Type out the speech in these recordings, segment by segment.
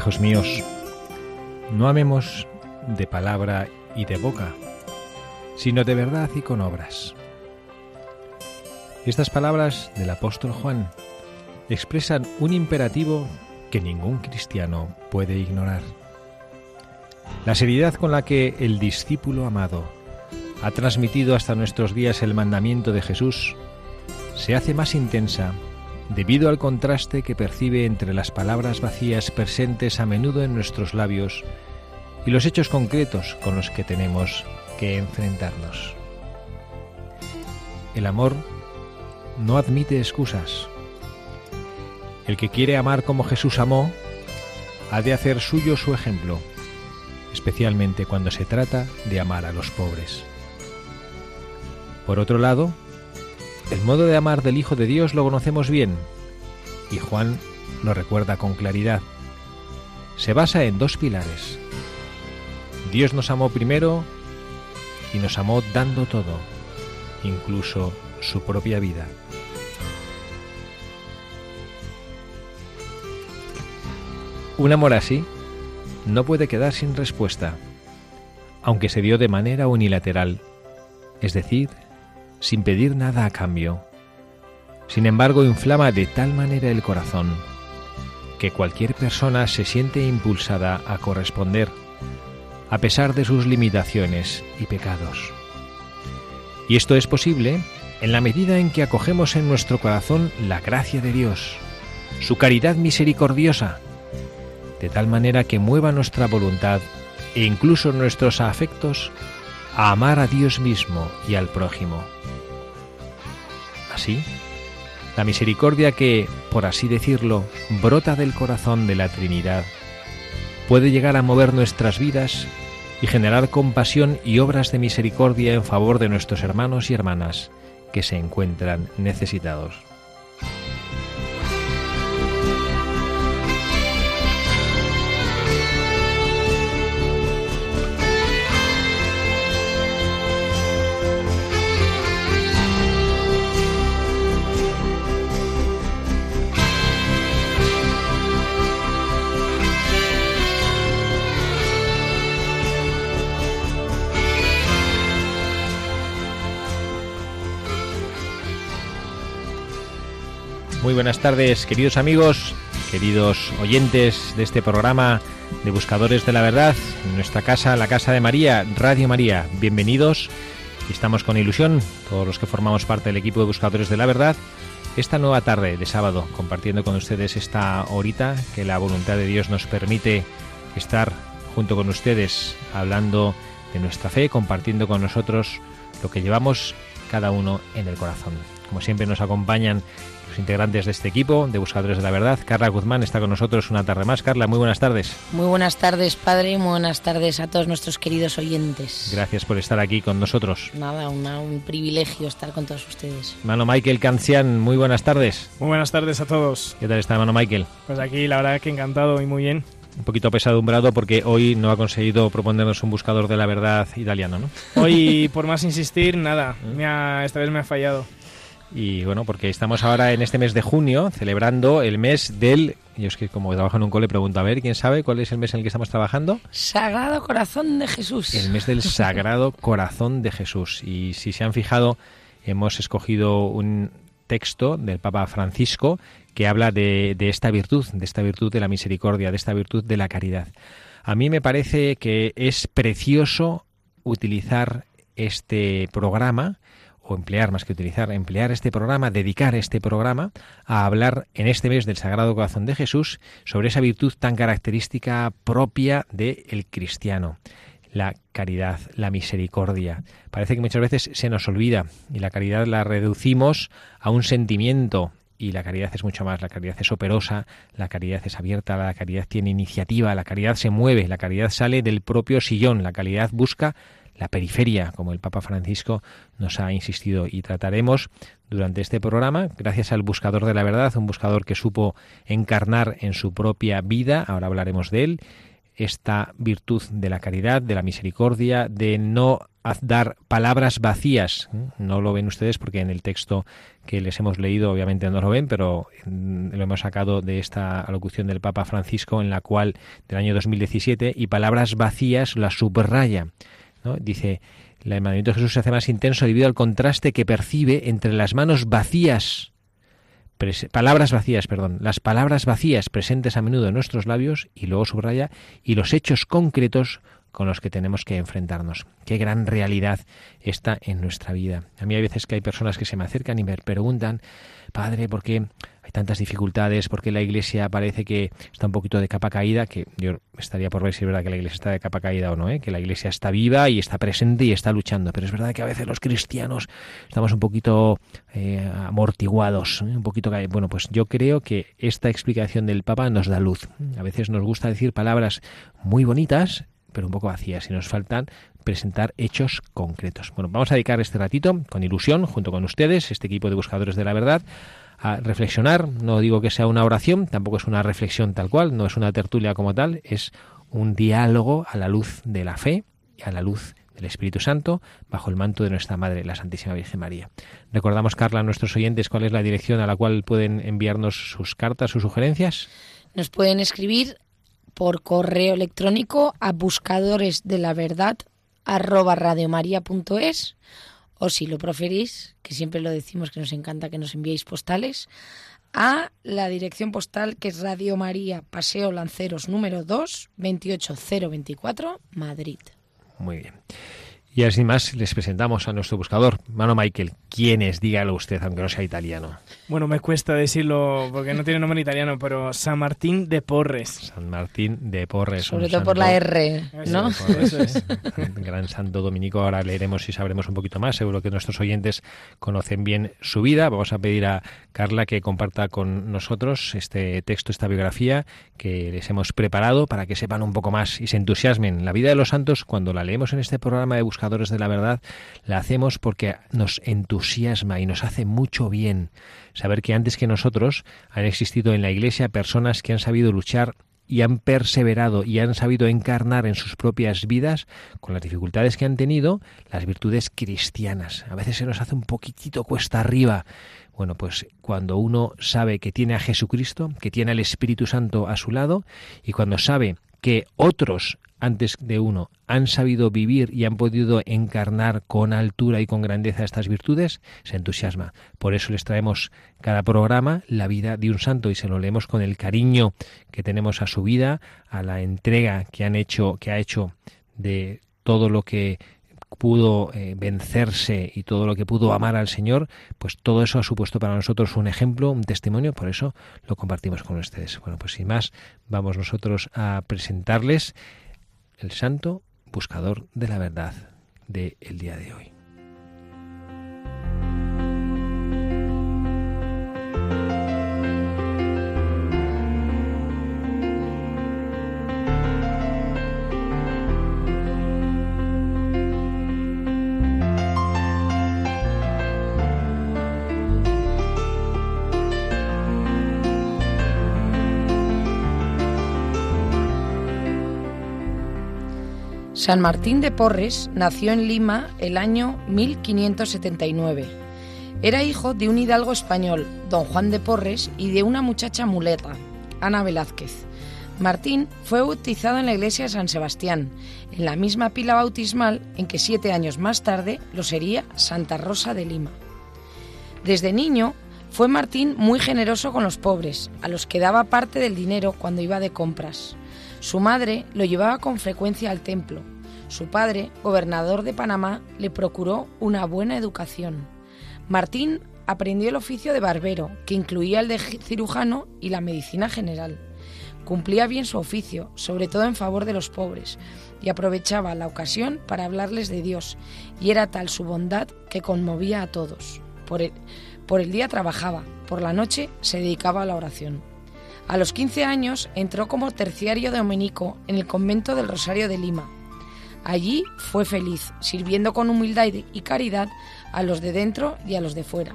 Hijos míos, no amemos de palabra y de boca, sino de verdad y con obras. Estas palabras del apóstol Juan expresan un imperativo que ningún cristiano puede ignorar. La seriedad con la que el discípulo amado ha transmitido hasta nuestros días el mandamiento de Jesús se hace más intensa debido al contraste que percibe entre las palabras vacías presentes a menudo en nuestros labios y los hechos concretos con los que tenemos que enfrentarnos. El amor no admite excusas. El que quiere amar como Jesús amó, ha de hacer suyo su ejemplo, especialmente cuando se trata de amar a los pobres. Por otro lado, el modo de amar del Hijo de Dios lo conocemos bien, y Juan lo recuerda con claridad. Se basa en dos pilares. Dios nos amó primero y nos amó dando todo, incluso su propia vida. Un amor así no puede quedar sin respuesta, aunque se dio de manera unilateral, es decir, sin pedir nada a cambio. Sin embargo, inflama de tal manera el corazón que cualquier persona se siente impulsada a corresponder, a pesar de sus limitaciones y pecados. Y esto es posible en la medida en que acogemos en nuestro corazón la gracia de Dios, su caridad misericordiosa, de tal manera que mueva nuestra voluntad e incluso nuestros afectos a amar a Dios mismo y al prójimo. Así, la misericordia que, por así decirlo, brota del corazón de la Trinidad, puede llegar a mover nuestras vidas y generar compasión y obras de misericordia en favor de nuestros hermanos y hermanas que se encuentran necesitados. Muy buenas tardes, queridos amigos, queridos oyentes de este programa de Buscadores de la Verdad, en nuestra casa, la Casa de María, Radio María. Bienvenidos. Estamos con ilusión, todos los que formamos parte del equipo de Buscadores de la Verdad, esta nueva tarde de sábado, compartiendo con ustedes esta horita que la voluntad de Dios nos permite estar junto con ustedes, hablando de nuestra fe, compartiendo con nosotros lo que llevamos cada uno en el corazón. Como siempre nos acompañan los integrantes de este equipo de Buscadores de la Verdad. Carla Guzmán está con nosotros una tarde más. Carla, muy buenas tardes. Muy buenas tardes, padre, y muy buenas tardes a todos nuestros queridos oyentes. Gracias por estar aquí con nosotros. Nada, un privilegio estar con todos ustedes. Mano Michael Cancian, muy buenas tardes. Muy buenas tardes a todos. ¿Qué tal está, Mano Michael? Pues aquí la verdad que encantado y muy bien. Un poquito pesadumbrado porque hoy no ha conseguido proponernos un buscador de la verdad italiano, ¿no? Hoy, por más insistir, nada. Me ha, esta vez me ha fallado. Y bueno, porque estamos ahora en este mes de junio celebrando el mes del... Yo es que como trabajo en un cole pregunto, a ver, ¿quién sabe cuál es el mes en el que estamos trabajando? Sagrado Corazón de Jesús. El mes del Sagrado Corazón de Jesús. Y si se han fijado, hemos escogido un texto del Papa Francisco que habla de, de esta virtud, de esta virtud de la misericordia, de esta virtud de la caridad. A mí me parece que es precioso utilizar este programa o emplear más que utilizar, emplear este programa, dedicar este programa a hablar en este mes del Sagrado Corazón de Jesús sobre esa virtud tan característica propia del cristiano, la caridad, la misericordia. Parece que muchas veces se nos olvida y la caridad la reducimos a un sentimiento y la caridad es mucho más, la caridad es operosa, la caridad es abierta, la caridad tiene iniciativa, la caridad se mueve, la caridad sale del propio sillón, la caridad busca la periferia, como el Papa Francisco nos ha insistido. Y trataremos durante este programa, gracias al buscador de la verdad, un buscador que supo encarnar en su propia vida, ahora hablaremos de él, esta virtud de la caridad, de la misericordia, de no dar palabras vacías. No lo ven ustedes porque en el texto que les hemos leído obviamente no lo ven, pero mm, lo hemos sacado de esta alocución del Papa Francisco en la cual del año 2017 y palabras vacías las subraya. Dice, el mandamiento de Jesús se hace más intenso debido al contraste que percibe entre las manos vacías, palabras vacías, perdón, las palabras vacías presentes a menudo en nuestros labios, y luego subraya, y los hechos concretos con los que tenemos que enfrentarnos. Qué gran realidad está en nuestra vida. A mí hay veces que hay personas que se me acercan y me preguntan, Padre, ¿por qué hay tantas dificultades? ¿Por qué la Iglesia parece que está un poquito de capa caída? Que yo estaría por ver si es verdad que la Iglesia está de capa caída o no, ¿eh? que la Iglesia está viva y está presente y está luchando. Pero es verdad que a veces los cristianos estamos un poquito eh, amortiguados, ¿eh? un poquito... Bueno, pues yo creo que esta explicación del Papa nos da luz. A veces nos gusta decir palabras muy bonitas, pero un poco vacías y nos faltan presentar hechos concretos. Bueno, vamos a dedicar este ratito con ilusión, junto con ustedes, este equipo de buscadores de la verdad, a reflexionar. No digo que sea una oración, tampoco es una reflexión tal cual, no es una tertulia como tal, es un diálogo a la luz de la fe y a la luz del Espíritu Santo bajo el manto de nuestra Madre, la Santísima Virgen María. Recordamos, Carla, a nuestros oyentes cuál es la dirección a la cual pueden enviarnos sus cartas, sus sugerencias. Nos pueden escribir por correo electrónico a buscadores de la verdad arroba radiomaria.es o si lo preferís, que siempre lo decimos que nos encanta que nos enviéis postales, a la dirección postal que es Radio María, Paseo Lanceros número 2, 28024, Madrid. Muy bien. Y así más les presentamos a nuestro buscador, Mano Michael. ¿Quién es? Dígalo usted, aunque no sea italiano. Bueno, me cuesta decirlo porque no tiene nombre italiano, pero San Martín de Porres. San Martín de Porres. Sobre todo por la R, ¿no? Eso es. Gran santo dominico. Ahora leeremos y sabremos un poquito más. Seguro que nuestros oyentes conocen bien su vida. Vamos a pedir a Carla que comparta con nosotros este texto, esta biografía que les hemos preparado para que sepan un poco más y se entusiasmen. La vida de los santos, cuando la leemos en este programa de buscadores de la verdad, la hacemos porque nos entusiasma y nos hace mucho bien saber que antes que nosotros han existido en la Iglesia personas que han sabido luchar y han perseverado y han sabido encarnar en sus propias vidas, con las dificultades que han tenido, las virtudes cristianas. A veces se nos hace un poquitito cuesta arriba. Bueno, pues cuando uno sabe que tiene a Jesucristo, que tiene al Espíritu Santo a su lado, y cuando sabe que otros antes de uno han sabido vivir y han podido encarnar con altura y con grandeza estas virtudes, se entusiasma. Por eso les traemos cada programa la vida de un santo y se lo leemos con el cariño que tenemos a su vida, a la entrega que han hecho, que ha hecho de todo lo que pudo eh, vencerse y todo lo que pudo amar al Señor, pues todo eso ha supuesto para nosotros un ejemplo, un testimonio, por eso lo compartimos con ustedes. Bueno, pues sin más, vamos nosotros a presentarles el santo buscador de la verdad del el día de hoy. San Martín de Porres nació en Lima el año 1579. Era hijo de un hidalgo español, don Juan de Porres, y de una muchacha muleta, Ana Velázquez. Martín fue bautizado en la iglesia de San Sebastián, en la misma pila bautismal en que siete años más tarde lo sería Santa Rosa de Lima. Desde niño fue Martín muy generoso con los pobres, a los que daba parte del dinero cuando iba de compras. Su madre lo llevaba con frecuencia al templo. Su padre, gobernador de Panamá, le procuró una buena educación. Martín aprendió el oficio de barbero, que incluía el de cirujano y la medicina general. Cumplía bien su oficio, sobre todo en favor de los pobres, y aprovechaba la ocasión para hablarles de Dios, y era tal su bondad que conmovía a todos. Por el, por el día trabajaba, por la noche se dedicaba a la oración. A los 15 años entró como terciario dominico en el convento del Rosario de Lima. Allí fue feliz, sirviendo con humildad y caridad a los de dentro y a los de fuera.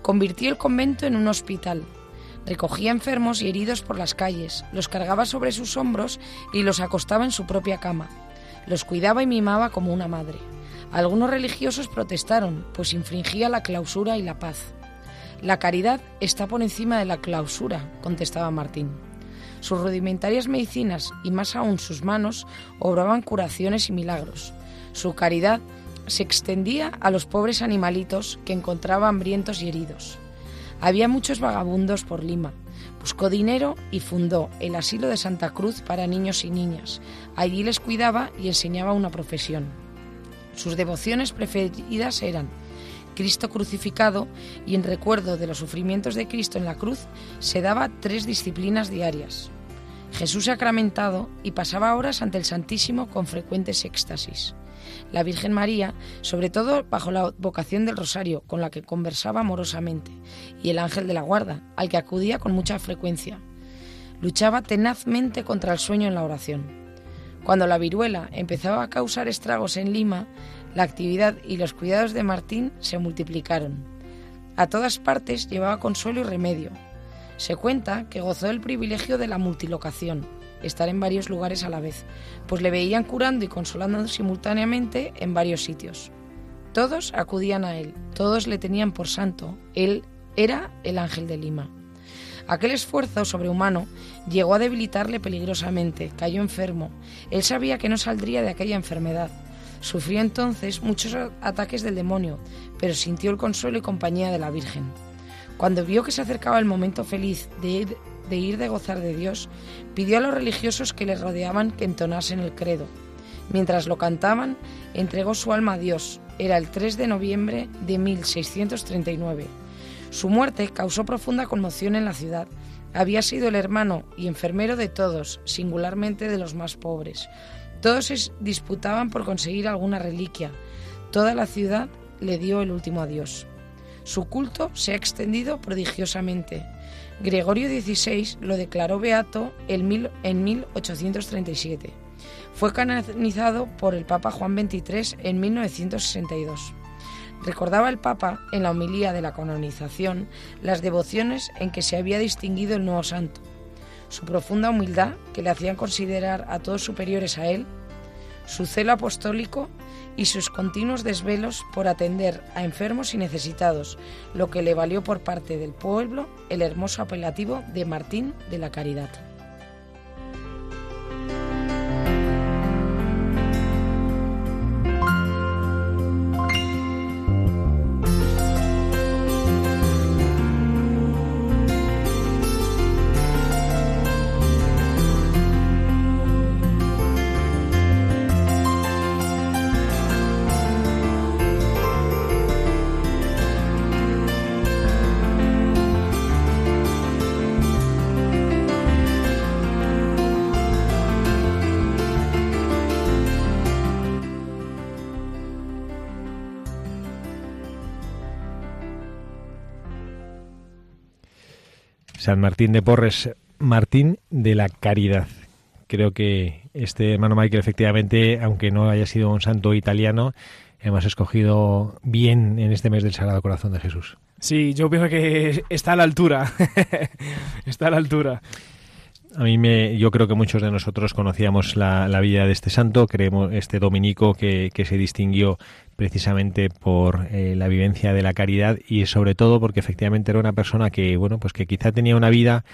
Convirtió el convento en un hospital. Recogía enfermos y heridos por las calles, los cargaba sobre sus hombros y los acostaba en su propia cama. Los cuidaba y mimaba como una madre. Algunos religiosos protestaron, pues infringía la clausura y la paz. La caridad está por encima de la clausura, contestaba Martín. Sus rudimentarias medicinas y más aún sus manos obraban curaciones y milagros. Su caridad se extendía a los pobres animalitos que encontraba hambrientos y heridos. Había muchos vagabundos por Lima. Buscó dinero y fundó el asilo de Santa Cruz para niños y niñas. Allí les cuidaba y enseñaba una profesión. Sus devociones preferidas eran Cristo crucificado y en recuerdo de los sufrimientos de Cristo en la cruz se daba tres disciplinas diarias. Jesús sacramentado y pasaba horas ante el Santísimo con frecuentes éxtasis la Virgen María, sobre todo bajo la vocación del Rosario, con la que conversaba amorosamente, y el ángel de la guarda, al que acudía con mucha frecuencia. Luchaba tenazmente contra el sueño en la oración. Cuando la viruela empezaba a causar estragos en Lima, la actividad y los cuidados de Martín se multiplicaron. A todas partes llevaba consuelo y remedio. Se cuenta que gozó del privilegio de la multilocación, estar en varios lugares a la vez, pues le veían curando y consolando simultáneamente en varios sitios. Todos acudían a él, todos le tenían por santo, él era el ángel de Lima. Aquel esfuerzo sobrehumano llegó a debilitarle peligrosamente, cayó enfermo. Él sabía que no saldría de aquella enfermedad. Sufrió entonces muchos ataques del demonio, pero sintió el consuelo y compañía de la Virgen. Cuando vio que se acercaba el momento feliz de ir de ir de gozar de Dios, pidió a los religiosos que le rodeaban que entonasen el credo. Mientras lo cantaban, entregó su alma a Dios. Era el 3 de noviembre de 1639. Su muerte causó profunda conmoción en la ciudad. Había sido el hermano y enfermero de todos, singularmente de los más pobres. Todos se disputaban por conseguir alguna reliquia. Toda la ciudad le dio el último adiós. Su culto se ha extendido prodigiosamente. Gregorio XVI lo declaró beato en 1837. Fue canonizado por el Papa Juan XXIII en 1962. Recordaba el Papa en la homilía de la canonización las devociones en que se había distinguido el nuevo santo, su profunda humildad que le hacían considerar a todos superiores a él, su celo apostólico y sus continuos desvelos por atender a enfermos y necesitados, lo que le valió por parte del pueblo el hermoso apelativo de Martín de la Caridad. San Martín de Porres, Martín de la Caridad. Creo que este hermano Michael, efectivamente, aunque no haya sido un santo italiano, hemos escogido bien en este mes del Sagrado Corazón de Jesús. Sí, yo pienso que está a la altura. está a la altura. A mí me, yo creo que muchos de nosotros conocíamos la, vida de este santo, creemos este dominico que, se distinguió precisamente por eh, la vivencia de la caridad y sobre todo porque efectivamente era una persona que, bueno, pues que quizá tenía una vida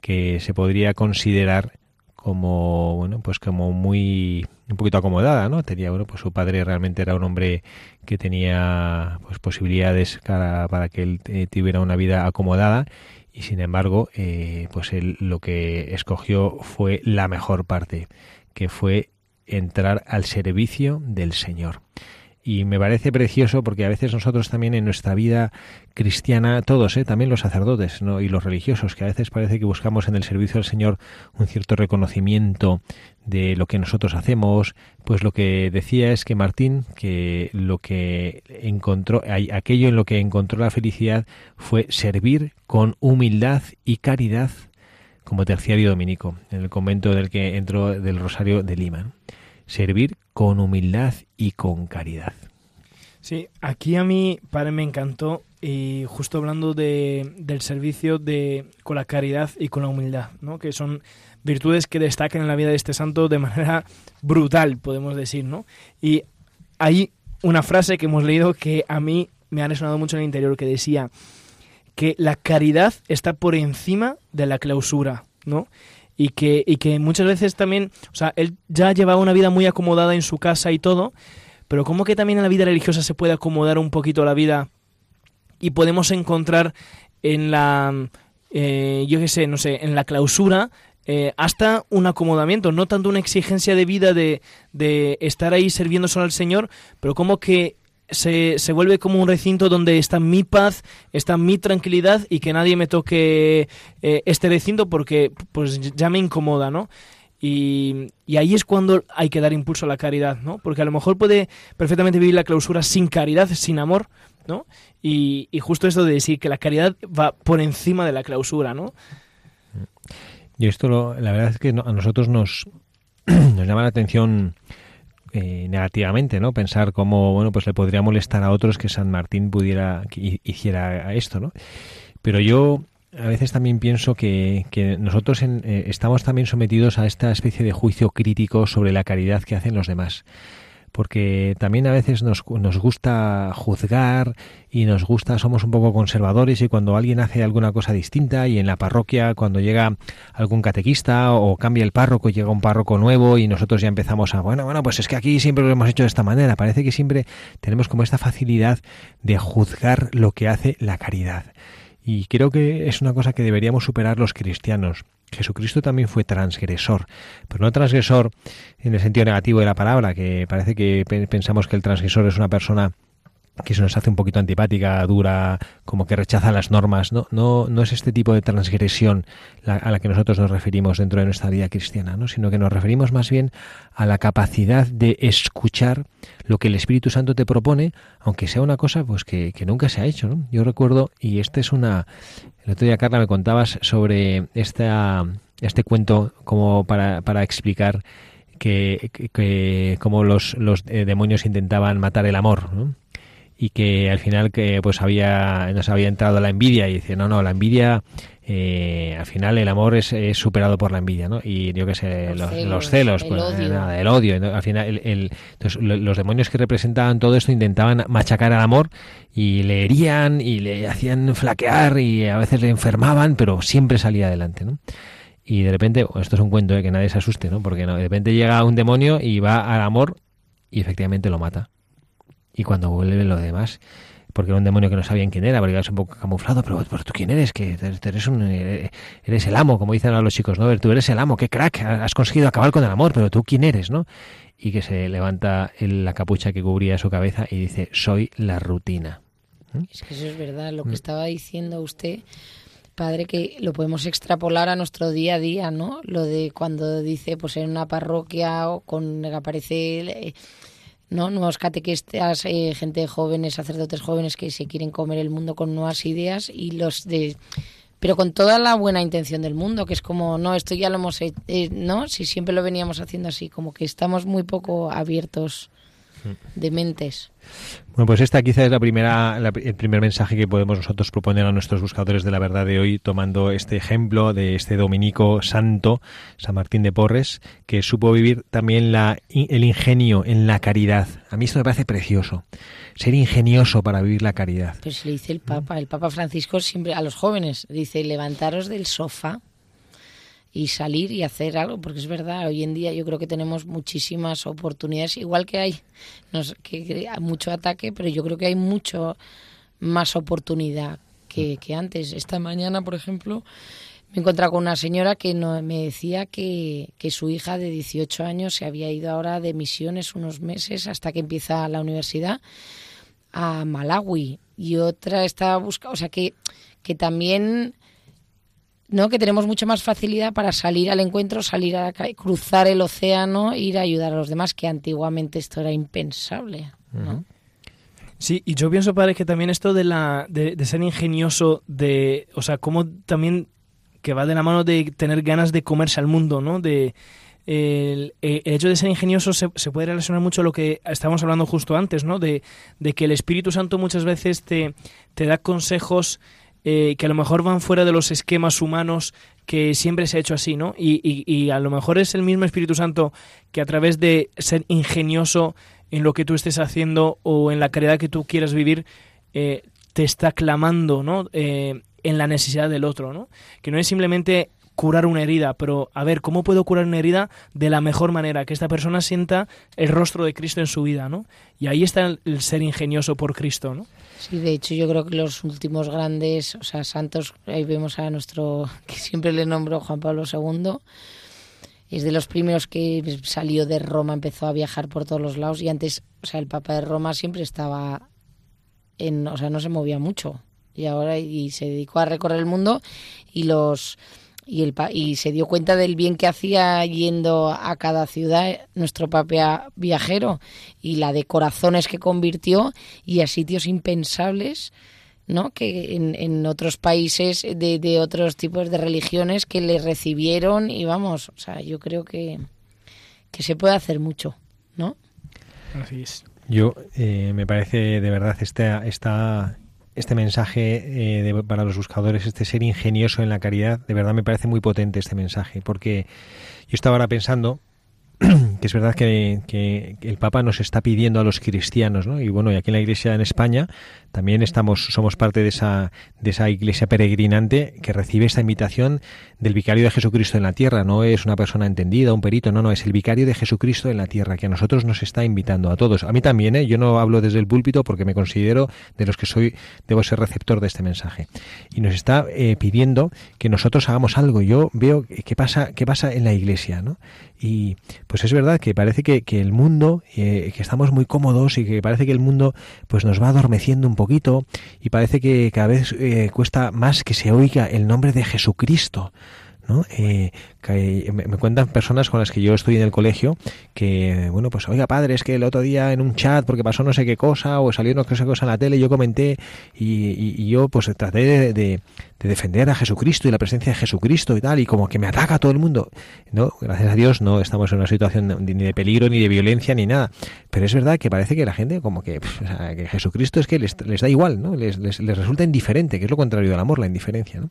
que se podría considerar como, bueno, pues como muy, un poquito acomodada, ¿no? Tenía, bueno, pues su padre realmente era un hombre que tenía, pues posibilidades para, para que él eh, tuviera una vida acomodada y sin embargo, eh, pues él lo que escogió fue la mejor parte, que fue entrar al servicio del Señor. Y me parece precioso porque a veces nosotros también en nuestra vida cristiana, todos, ¿eh? también los sacerdotes ¿no? y los religiosos, que a veces parece que buscamos en el servicio del Señor un cierto reconocimiento de lo que nosotros hacemos, pues lo que decía es que Martín, que lo que encontró, aquello en lo que encontró la felicidad fue servir con humildad y caridad como terciario dominico, en el convento del que entró del Rosario de Lima. Servir con humildad y con caridad. Sí, aquí a mí, padre, me encantó, y justo hablando de, del servicio de, con la caridad y con la humildad, ¿no? que son virtudes que destacan en la vida de este santo de manera brutal, podemos decir. ¿no? Y hay una frase que hemos leído que a mí me ha resonado mucho en el interior, que decía que la caridad está por encima de la clausura, ¿no? Y que, y que muchas veces también, o sea, él ya llevaba una vida muy acomodada en su casa y todo, pero como que también en la vida religiosa se puede acomodar un poquito la vida y podemos encontrar en la, eh, yo qué sé, no sé, en la clausura eh, hasta un acomodamiento, no tanto una exigencia de vida de, de estar ahí sirviendo solo al Señor, pero como que se, se, vuelve como un recinto donde está mi paz, está mi tranquilidad y que nadie me toque eh, este recinto porque pues ya me incomoda, ¿no? Y, y, ahí es cuando hay que dar impulso a la caridad, ¿no? Porque a lo mejor puede perfectamente vivir la clausura sin caridad, sin amor, ¿no? Y, y justo esto de decir que la caridad va por encima de la clausura, ¿no? Y esto, lo, la verdad es que a nosotros nos, nos llama la atención eh, negativamente, ¿no? Pensar cómo, bueno, pues le podría molestar a otros que San Martín pudiera, que hiciera esto, ¿no? Pero yo a veces también pienso que, que nosotros eh, estamos también sometidos a esta especie de juicio crítico sobre la caridad que hacen los demás porque también a veces nos, nos, gusta juzgar y nos gusta, somos un poco conservadores y cuando alguien hace alguna cosa distinta y en la parroquia cuando llega algún catequista o cambia el párroco, llega un párroco nuevo y nosotros ya empezamos a, bueno, bueno, pues es que aquí siempre lo hemos hecho de esta manera, parece que siempre tenemos como esta facilidad de juzgar lo que hace la caridad. Y creo que es una cosa que deberíamos superar los cristianos. Jesucristo también fue transgresor, pero no transgresor en el sentido negativo de la palabra, que parece que pensamos que el transgresor es una persona que se nos hace un poquito antipática, dura, como que rechaza las normas. No, no, no es este tipo de transgresión a la que nosotros nos referimos dentro de nuestra vida cristiana, ¿no? sino que nos referimos más bien a la capacidad de escuchar lo que el Espíritu Santo te propone, aunque sea una cosa pues que, nunca se ha hecho. Yo recuerdo, y este es una... El otro día, Carla, me contabas sobre esta, este cuento como para, para explicar que, que, cómo los, los eh, demonios intentaban matar el amor, ¿no? y que al final que pues había nos había entrado la envidia y dice no no la envidia eh, al final el amor es, superado por la envidia no y yo qué sé los, celos, el pues odio. nada el odio al final el, entonces, los demonios que representaban todo esto intentaban machacar al amor y le herían y le hacían flaquear y a veces le enfermaban pero siempre salía adelante no y de repente esto es un cuento de eh, que nadie se asuste no porque no, de repente llega un demonio y va al amor y efectivamente lo mata. Y cuando vuelve lo demás, porque era un demonio que no sabían quién era, porque era un poco camuflado, pero, tú quién eres, que eres un eh, eres el amo, como dicen a los chicos, ¿no? Tú eres el amo, qué crack, has conseguido acabar con el amor, pero tú quién eres, ¿no? Y que se levanta la capucha que cubría su cabeza y dice, soy la rutina. ¿Mm? Es que eso es verdad, lo que estaba diciendo usted, padre, que lo podemos extrapolar a nuestro día a día, ¿no? Lo de cuando dice, pues en una parroquia o con aparece eh, ¿no? Nuevos catequistas, eh, gente jóvenes, sacerdotes jóvenes que se quieren comer el mundo con nuevas ideas y los de pero con toda la buena intención del mundo, que es como, no, esto ya lo hemos hecho, eh, ¿no? Si siempre lo veníamos haciendo así, como que estamos muy poco abiertos de mentes. Bueno, pues esta quizá es la primera, el primer mensaje que podemos nosotros proponer a nuestros buscadores de la verdad de hoy, tomando este ejemplo de este dominico santo, San Martín de Porres, que supo vivir también la, el ingenio en la caridad. A mí esto me parece precioso, ser ingenioso para vivir la caridad. Pues le dice el Papa, el Papa Francisco siempre a los jóvenes, dice, levantaros del sofá y salir y hacer algo, porque es verdad, hoy en día yo creo que tenemos muchísimas oportunidades, igual que hay, que, mucho ataque, pero yo creo que hay mucho más oportunidad que, que antes. Esta mañana, por ejemplo, me he encontrado con una señora que no, me decía que, que su hija de 18 años se había ido ahora de misiones unos meses hasta que empieza la universidad a Malawi y otra estaba buscando, o sea que, que también ¿no? que tenemos mucha más facilidad para salir al encuentro, salir a cruzar el océano, ir a ayudar a los demás, que antiguamente esto era impensable. ¿no? Sí, y yo pienso, padre, que también esto de, la, de, ser ingenioso, de, o sea, como también que va de la mano de tener ganas de comerse al mundo, ¿no? De, el, hecho de ser ingenioso se, se, puede relacionar mucho a lo que estábamos hablando justo antes, ¿no? De, de que el Espíritu Santo muchas veces te, te da consejos eh, que a lo mejor van fuera de los esquemas humanos que siempre se ha hecho así, ¿no? Y, y, a lo mejor es el mismo Espíritu Santo que a través de ser ingenioso en lo que tú estés haciendo o en la caridad que tú quieras vivir, eh, te está clamando, ¿no? Eh, en la necesidad del otro, ¿no? Que no es simplemente curar una herida, pero a ver, ¿cómo puedo curar una herida de la mejor manera? Que esta persona sienta el rostro de Cristo en su vida, ¿no? Y ahí está el ser ingenioso por Cristo, ¿no? Sí, de hecho yo creo que los últimos grandes, o sea, santos, ahí vemos a nuestro, que siempre le nombro Juan Pablo II, es de los primeros que salió de Roma, empezó a viajar por todos los lados y antes, o sea, el Papa de Roma siempre estaba en, o sea, no se movía mucho. Y ahora y se dedicó a recorrer el mundo y los y, el, y se dio cuenta del bien que hacía yendo a cada ciudad nuestro papá viajero y la de corazones que convirtió y a sitios impensables ¿no? que en, en otros países de, de, otros tipos de religiones que le recibieron y vamos, o sea, yo creo que, que se puede hacer mucho, ¿no? Así es. Yo eh, me parece de verdad esta, esta este mensaje eh, para los buscadores, este ser ingenioso en la caridad, de verdad me parece muy potente este mensaje, porque yo estaba ahora pensando que es verdad que, el Papa nos está pidiendo a los cristianos, ¿no? Y bueno, y aquí en la Iglesia en España también estamos, somos parte de esa, de esa Iglesia peregrinante que recibe esta invitación del Vicario de Jesucristo en la tierra. No es una persona entendida, un perito, no, no, es el Vicario de Jesucristo en la tierra que a nosotros nos está invitando a todos. A mí también, ¿eh? Yo no hablo desde el púlpito porque me considero de los que soy, debo ser receptor de este mensaje. Y nos está eh, pidiendo que nosotros hagamos algo. Yo veo qué pasa, qué pasa en la Iglesia, ¿no? Y pues es verdad que parece que, que el mundo, eh, que estamos muy cómodos y que parece que el mundo pues nos va adormeciendo un poquito y parece que cada vez eh, cuesta más que se oiga el nombre de Jesucristo. ¿No? Eh, me, cuentan personas con las que yo estoy en el colegio que, bueno, pues oiga padre, es que el otro día en un chat, porque pasó no sé qué cosa, o salió no sé qué cosa en la tele, yo comenté y, yo pues traté de, defender a Jesucristo y la presencia de Jesucristo y tal, y como que me ataca a todo el mundo. No, gracias a Dios no estamos en una situación ni de peligro, ni de violencia, ni nada. Pero es verdad que parece que la gente como que, que Jesucristo es que les, les da igual, ¿no? Les, les, les resulta indiferente, que es lo contrario del amor, la indiferencia, ¿no?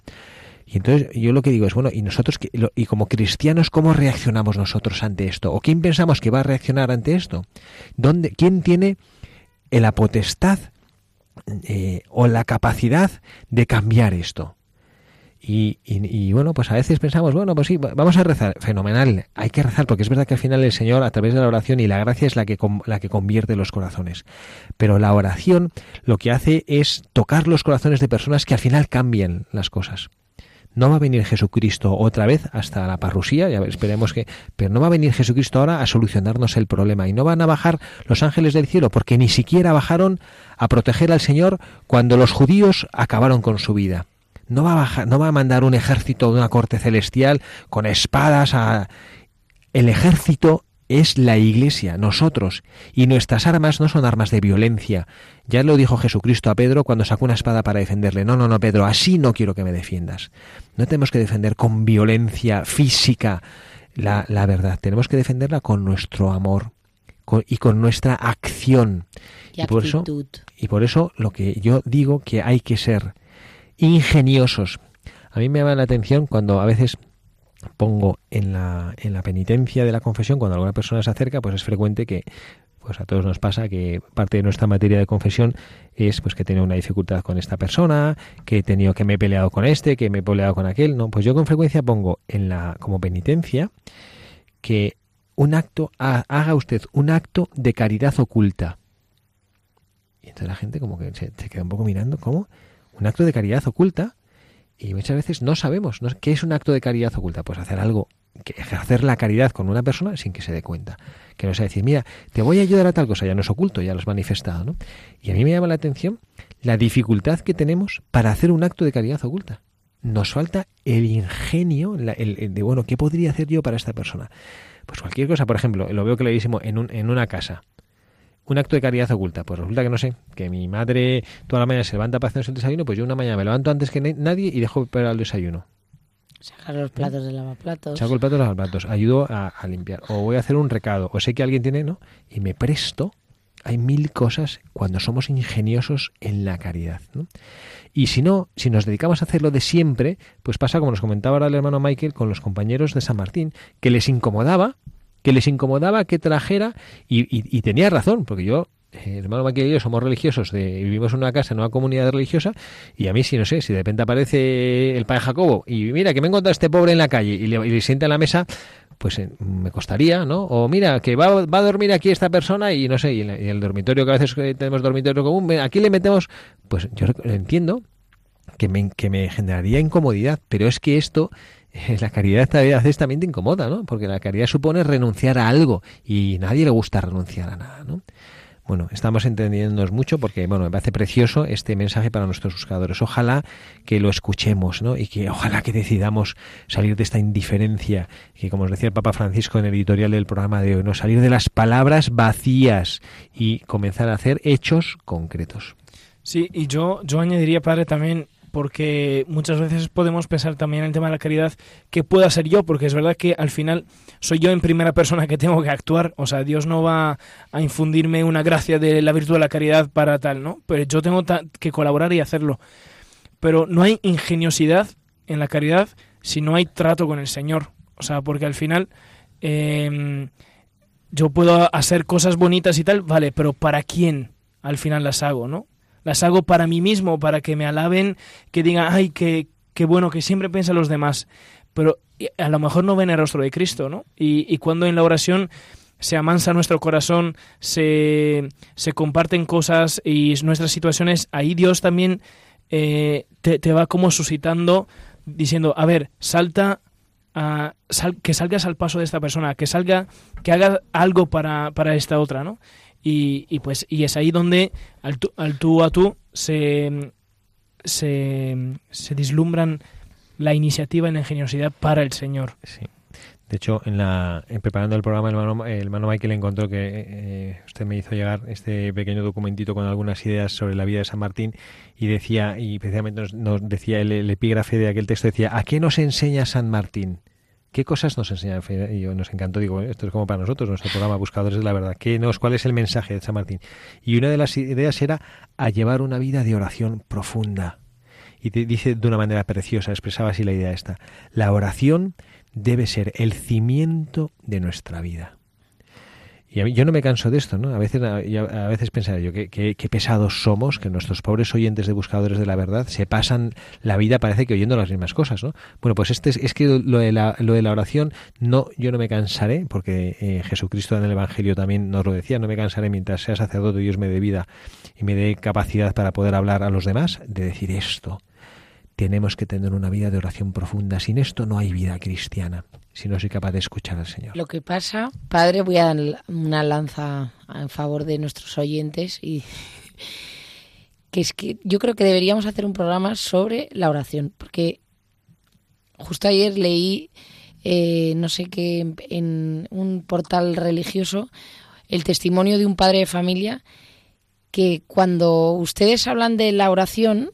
Y entonces yo lo que digo es, bueno, ¿y nosotros, y como cristianos, cómo reaccionamos nosotros ante esto? ¿O quién pensamos que va a reaccionar ante esto? ¿Dónde, ¿Quién tiene la potestad eh, o la capacidad de cambiar esto? Y, y, bueno, pues a veces pensamos, bueno, pues sí, vamos a rezar. Fenomenal, hay que rezar, porque es verdad que al final el Señor, a través de la oración y la gracia, es la que, la que convierte los corazones. Pero la oración lo que hace es tocar los corazones de personas que al final cambian las cosas. No va a venir Jesucristo otra vez hasta la parrusía, ya esperemos que, pero no va a venir Jesucristo ahora a solucionarnos el problema y no van a bajar los ángeles del cielo porque ni siquiera bajaron a proteger al Señor cuando los judíos acabaron con su vida. No va a bajar, no va a mandar un ejército de una corte celestial con espadas a el ejército es la Iglesia, nosotros, y nuestras armas no son armas de violencia. Ya lo dijo Jesucristo a Pedro cuando sacó una espada para defenderle. No, no, no, Pedro, así no quiero que me defiendas. No tenemos que defender con violencia física la, la verdad, tenemos que defenderla con nuestro amor y con nuestra acción. Y, por eso, y por eso lo que yo digo que hay que ser ingeniosos. A mí me llama la atención cuando a veces pongo en la, en la penitencia de la confesión, cuando alguna persona se acerca, pues es frecuente que pues a todos nos pasa que parte de nuestra materia de confesión es pues que he tenido una dificultad con esta persona, que he tenido que me he peleado con este, que me he peleado con aquel, no, pues yo con frecuencia pongo en la como penitencia que un acto haga usted un acto de caridad oculta. Y entonces la gente como que se, se queda un poco mirando, ¿cómo? Un acto de caridad oculta Y muchas veces no sabemos ¿no? qué es un acto de caridad oculta. Pues hacer algo, que ejercer la caridad con una persona sin que se dé cuenta. Que no sea decir, mira, te voy a ayudar a tal cosa, ya no es oculto, ya lo has manifestado. ¿no? Y a mí me llama la atención la dificultad que tenemos para hacer un acto de caridad oculta. Nos falta el ingenio el, de, bueno, ¿qué podría hacer yo para esta persona? Pues cualquier cosa, por ejemplo, lo veo clarísimo en, un, en una casa un acto de caridad oculta. Pues resulta que no sé, que mi madre toda la mañana se levanta para hacer el desayuno, pues yo una mañana me levanto antes que nadie y dejo para el desayuno. Sacar los platos de lavaplatos. Saco el plato de lavaplatos, ayudo a, a, limpiar. O voy a hacer un recado, o sé que alguien tiene, ¿no? Y me presto. Hay mil cosas cuando somos ingeniosos en la caridad. ¿no? Y si no, si nos dedicamos a hacerlo de siempre, pues pasa como nos comentaba ahora el hermano Michael con los compañeros de San Martín, que les incomodaba que les incomodaba que trajera, y, tenía razón, porque yo eh, hermano Maquia y yo somos religiosos, de, vivimos en una casa, en una comunidad religiosa, y a mí, si no sé, si de repente aparece el padre Jacobo y mira que me he encontrado este pobre en la calle y le, sienta en la mesa, pues eh, me costaría, ¿no? O mira, que va, va, a dormir aquí esta persona y no sé, y, en el dormitorio, que a veces tenemos dormitorio común, aquí le metemos, pues yo entiendo que que me generaría incomodidad, pero es que esto la caridad a veces también te incomoda, ¿no? Porque la caridad supone renunciar a algo y nadie le gusta renunciar a nada, ¿no? Bueno, estamos entendiéndonos mucho porque, bueno, me parece precioso este mensaje para nuestros buscadores. Ojalá que lo escuchemos, ¿no? Y que ojalá que decidamos salir de esta indiferencia, que como os decía el Papa Francisco en el editorial del programa de hoy, ¿no? Salir de las palabras vacías y comenzar a hacer hechos concretos. Sí, y yo, yo añadiría, padre, también porque muchas veces podemos pensar también en el tema de la caridad que pueda ser yo, porque es verdad que al final soy yo en primera persona que tengo que actuar, o sea, Dios no va a infundirme una gracia de la virtud de la caridad para tal, ¿no? Pero yo tengo que colaborar y hacerlo. Pero no hay ingeniosidad en la caridad si no hay trato con el Señor, o sea, porque al final... Em, yo puedo hacer cosas bonitas y tal, vale, pero ¿para quién al final las hago, no? Las hago para mí mismo, para que me alaben, que digan, ay, qué, qué bueno, que siempre piensa los demás. Pero a lo mejor no ven el rostro de Cristo, ¿no? Y, y cuando en la oración se amansa nuestro corazón, se, se, comparten cosas y nuestras situaciones, ahí Dios también eh, te, va como suscitando, diciendo, a ver, salta, a, que salgas al paso de esta persona, que salga, que haga algo para, para esta otra, ¿no? Y, pues y es ahí donde al tú, a tú se, se, se vislumbran la iniciativa y la ingeniosidad para el Señor. Sí. De hecho, en la, preparando el programa, el hermano, el hermano Michael encontró que eh, usted me hizo llegar este pequeño documentito con algunas ideas sobre la vida de San Martín y decía, y precisamente nos, decía el, el, epígrafe de aquel texto, decía, ¿a qué nos enseña San Martín? ¿Qué cosas nos enseña? Y yo nos encantó, digo, esto es como para nosotros, nuestro programa Buscadores de la Verdad. ¿Qué nos, ¿Cuál es el mensaje de San Martín? Y una de las ideas era a llevar una vida de oración profunda. Y te dice de una manera preciosa, expresaba así la idea esta. La oración debe ser el cimiento de nuestra vida. Y yo no me canso de esto, ¿no? A veces, a, veces pensaré yo qué pesados somos, que nuestros pobres oyentes de buscadores de la verdad se pasan la vida, parece que oyendo las mismas cosas, ¿no? Bueno, pues este es, que lo de, la, lo de la oración, no, yo no me cansaré, porque eh, Jesucristo en el Evangelio también nos lo decía, no me cansaré mientras sea sacerdote, Dios me dé vida y me dé capacidad para poder hablar a los demás, de decir esto. Tenemos que tener una vida de oración profunda. Sin esto no hay vida cristiana si no soy capaz de escuchar al Señor. Lo que pasa, Padre, voy a dar una lanza en favor de nuestros oyentes y que es que yo creo que deberíamos hacer un programa sobre la oración, porque justo ayer leí, eh, no sé qué, en un portal religioso, el testimonio de un padre de familia que cuando ustedes hablan de la oración,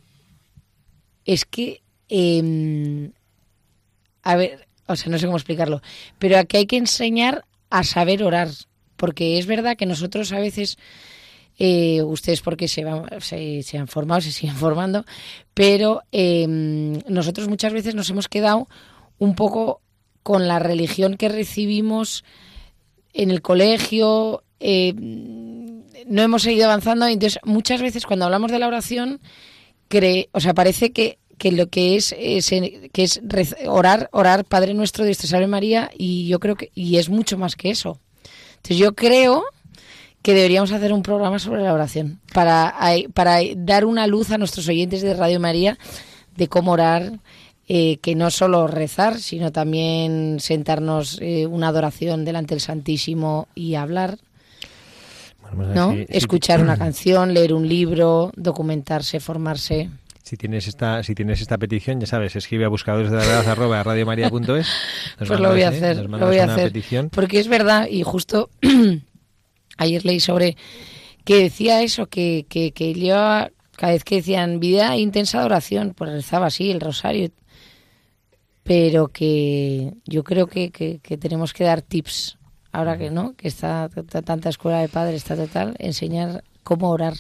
es que, eh, a ver, o sea, no sé cómo explicarlo, pero aquí hay que enseñar a saber orar, porque es verdad que nosotros a veces, eh, ustedes porque se, se, han formado, se siguen formando, pero em, nosotros muchas veces nos hemos quedado un poco con la religión que recibimos en el colegio, em, no hemos seguido avanzando, entonces muchas veces cuando hablamos de la oración, cree, o sea, parece que que lo que es, que es orar, orar Padre Nuestro, Dios te salve María, y yo creo que, y es mucho más que eso. Entonces yo creo que deberíamos hacer un programa sobre la oración, para, para dar una luz a nuestros oyentes de Radio María de cómo orar, eh, que no solo rezar, sino también sentarnos eh, una adoración delante del Santísimo y hablar. Pues ¿no? Escuchar una canción, leer un libro, documentarse, formarse. Si tienes esta, si tienes esta petición, ya sabes, escribe a buscadores de la verdad arroba radiomaria.es. Pues lo voy a hacer, lo voy a hacer. Porque es verdad, y justo ayer leí sobre que decía eso, que, que, que yo cada vez que decían vida intensa de oración, pues rezaba así el rosario. Pero que yo creo que, que, que tenemos que dar tips ahora que no, que está tanta escuela de padres, está total, enseñar cómo orar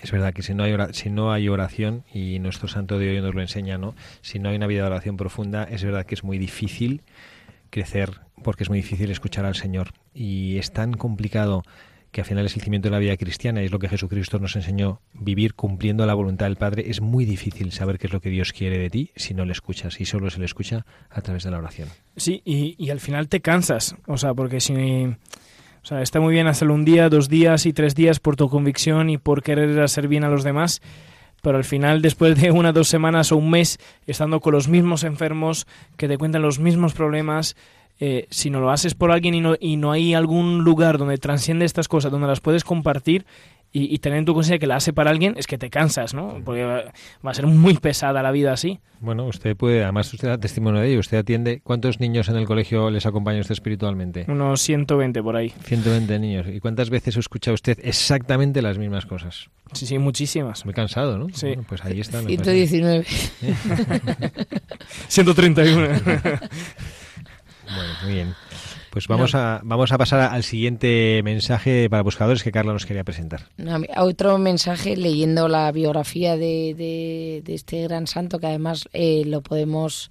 es verdad que si no hay si no hay oración y nuestro santo de hoy nos lo enseña, ¿no? Si no hay una vida de oración profunda, es verdad que es muy difícil crecer porque es muy difícil escuchar al Señor y es tan complicado que al final es el cimiento de la vida cristiana y es lo que Jesucristo nos enseñó, vivir cumpliendo la voluntad del Padre. Es muy difícil saber qué es lo que Dios quiere de ti si no le escuchas y solo se le escucha a través de la oración. Sí, y, y al final te cansas, o sea, porque si o sea, está muy bien hacerlo un día, dos días y tres días por tu convicción y por querer hacer bien a los demás, pero al final, después de una, dos semanas o un mes estando con los mismos enfermos, que te cuentan los mismos problemas, eh, si no lo haces por alguien y no, y no hay algún lugar donde transciende estas cosas, donde las puedes compartir, y, tener en tu conciencia que la hace para alguien es que te cansas, ¿no? Porque va, a ser muy pesada la vida así. Bueno, usted puede, además usted da testimonio de ello, usted atiende, ¿cuántos niños en el colegio les acompaña usted espiritualmente? Unos 120 por ahí. 120 niños. ¿Y cuántas veces escucha usted exactamente las mismas cosas? Sí, sí, muchísimas. Muy cansado, ¿no? Sí. pues ahí está. 119. 131. bueno, muy bien. Pues vamos, a, vamos a pasar al siguiente mensaje para buscadores que Carla nos quería presentar. otro mensaje leyendo la biografía de, de, este gran santo que además eh, lo podemos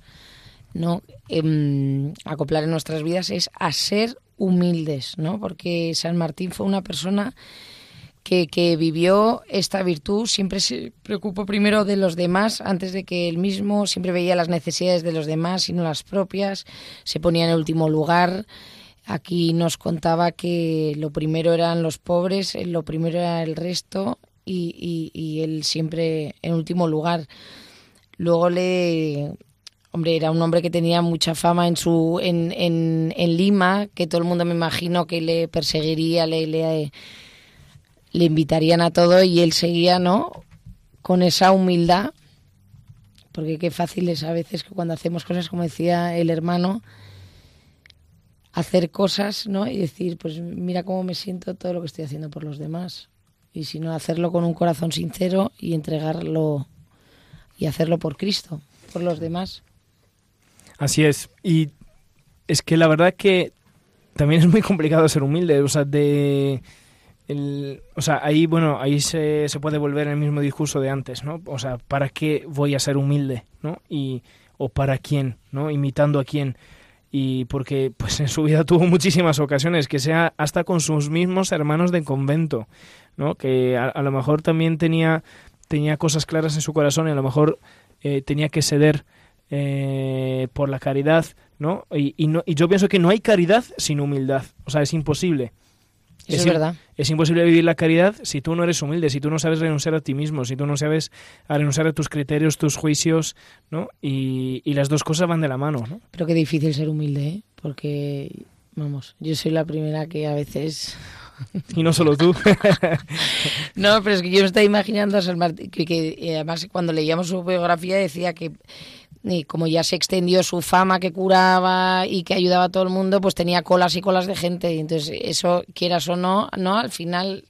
no em, acoplar en nuestras vidas es a ser humildes, ¿no? Porque San Martín fue una persona que, vivió esta virtud, siempre se preocupó primero de los demás antes de que él mismo, siempre veía las necesidades de los demás y no las propias, se ponía en el último lugar. Aquí nos contaba que lo primero eran los pobres, lo primero era el resto y, y él siempre en último lugar. Luego le hombre, era un hombre que tenía mucha fama en su en, en, en Lima, que todo el mundo me imagino que le perseguiría, le, le, le invitarían a todo y él seguía, ¿no? Con esa humildad, porque qué fácil es a veces que cuando hacemos cosas, como decía el hermano, hacer cosas, ¿no? Y decir, pues mira cómo me siento todo lo que estoy haciendo por los demás. Y si no, hacerlo con un corazón sincero y entregarlo y hacerlo por Cristo, por los demás. Así es. Y es que la verdad que también es muy complicado ser humilde, o sea, de el, o sea, ahí, bueno, ahí se, se puede volver el mismo discurso de antes, ¿no? O sea, ¿para qué voy a ser humilde, ¿no? Y, o para quién, ¿no? Imitando a quién. Y porque, pues en su vida tuvo muchísimas ocasiones, que sea hasta con sus mismos hermanos de convento, ¿no? Que a, lo mejor también tenía, tenía cosas claras en su corazón y a lo mejor eh, tenía que ceder eh, por la caridad, ¿no? Y, y, no, y yo pienso que no hay caridad sin humildad, o sea, es imposible es, verdad. Es imposible vivir la caridad si tú no eres humilde, si tú no sabes renunciar a ti mismo, si tú no sabes renunciar a tus criterios, tus juicios, ¿no? Y, las dos cosas van de la mano, ¿no? Pero qué difícil ser humilde, ¿eh? Porque, vamos, yo soy la primera que a veces... y no solo tú. no, pero es que yo me estaba imaginando a San Martín, que, que eh, además cuando leíamos su biografía decía que y como ya se extendió su fama que curaba y que ayudaba a todo el mundo, pues tenía colas y colas de gente. Y entonces eso, quieras o no, no al final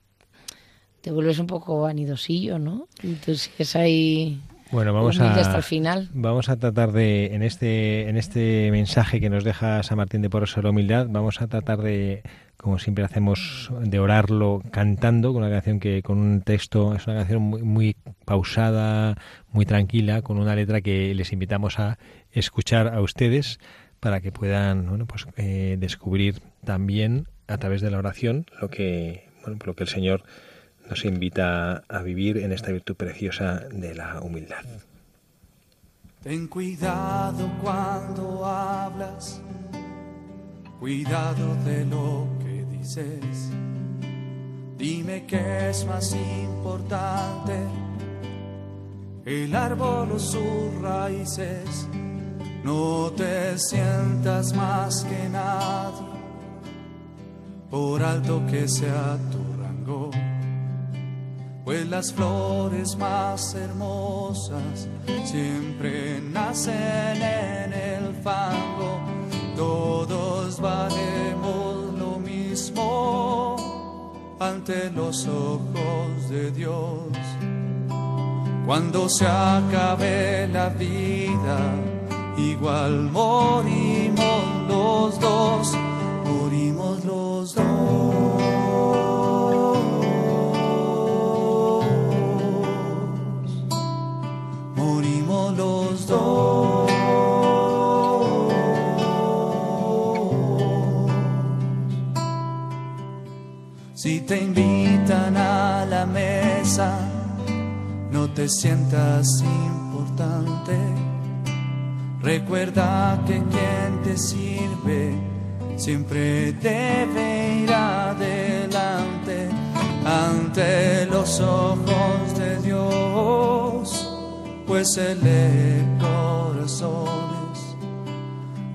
te vuelves un poco vanidosillo, ¿no? Entonces es ahí... Bueno, vamos a, hasta el final. vamos a tratar de, en este, en este mensaje que nos deja San Martín de Porres sobre la humildad, vamos a tratar de como siempre hacemos, de orarlo cantando, con una canción que, con un texto, es una canción muy, muy pausada, muy tranquila, con una letra que les invitamos a escuchar a ustedes para que puedan bueno, pues, eh, descubrir también a través de la oración lo que, bueno, lo que el Señor nos invita a vivir en esta virtud preciosa de la humildad. Ten cuidado cuando hablas, cuidado de lo que Dime qué es más importante, el árbol o sus raíces. No te sientas más que nadie, por alto que sea tu rango. Pues las flores más hermosas siempre nacen en el fango. Todos valemos lo mismo ante los ojos de Dios. Cuando se acabe la vida, igual morimos los dos, te invitan a la mesa, no te sientas importante. Recuerda que quien te sirve siempre debe ir adelante ante los ojos de Dios, pues Él lee corazones.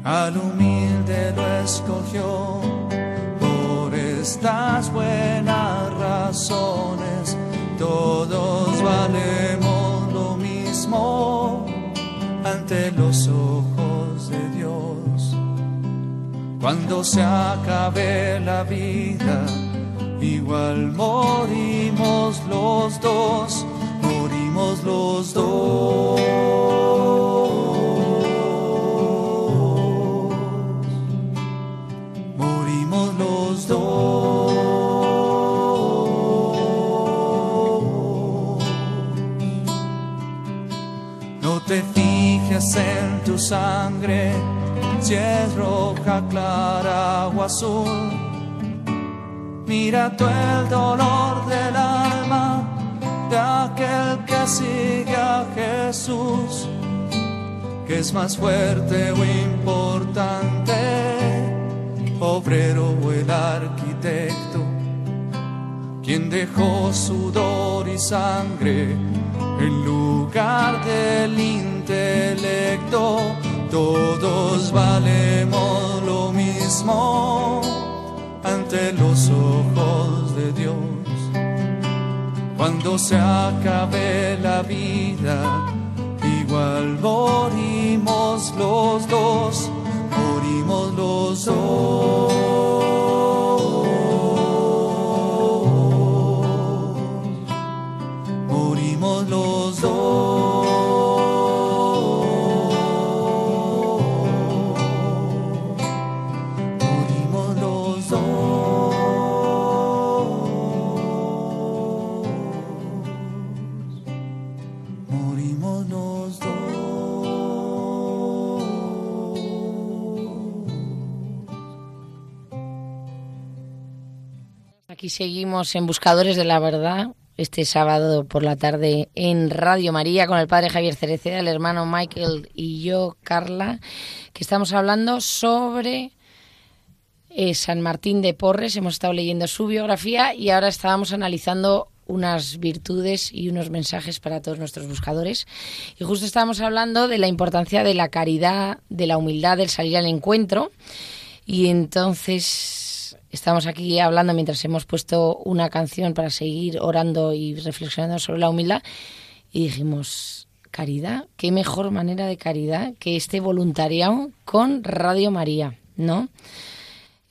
Al humilde lo escogió estas buenas razones. Todos valemos lo mismo ante los ojos de Dios. Cuando se acabe la vida, igual morimos los dos, morimos los dos. En tu sangre, si roja, clara o azul. Mira tú el dolor del alma de aquel que sigue a Jesús, que es más fuerte o importante, obrero o el arquitecto, quien dejó sudor y sangre en lugar del intelecto. Todos valemos lo mismo ante los ojos de Dios. Cuando se acabe la vida, igual morimos los dos, morimos los dos. Morimos los dos. Aquí seguimos en Buscadores de la Verdad, este sábado por la tarde en Radio María con el padre Javier Cereceda, el hermano Michael y yo, Carla, que estamos hablando sobre eh, San Martín de Porres. Hemos estado leyendo su biografía y ahora estábamos analizando unas virtudes y unos mensajes para todos nuestros buscadores. Y justo estábamos hablando de la importancia de la caridad, de la humildad, del salir al encuentro. Y entonces estamos aquí hablando mientras hemos puesto una canción para seguir orando y reflexionando sobre la humildad. Y dijimos, caridad, qué mejor manera de caridad que este voluntariado con Radio María, ¿no?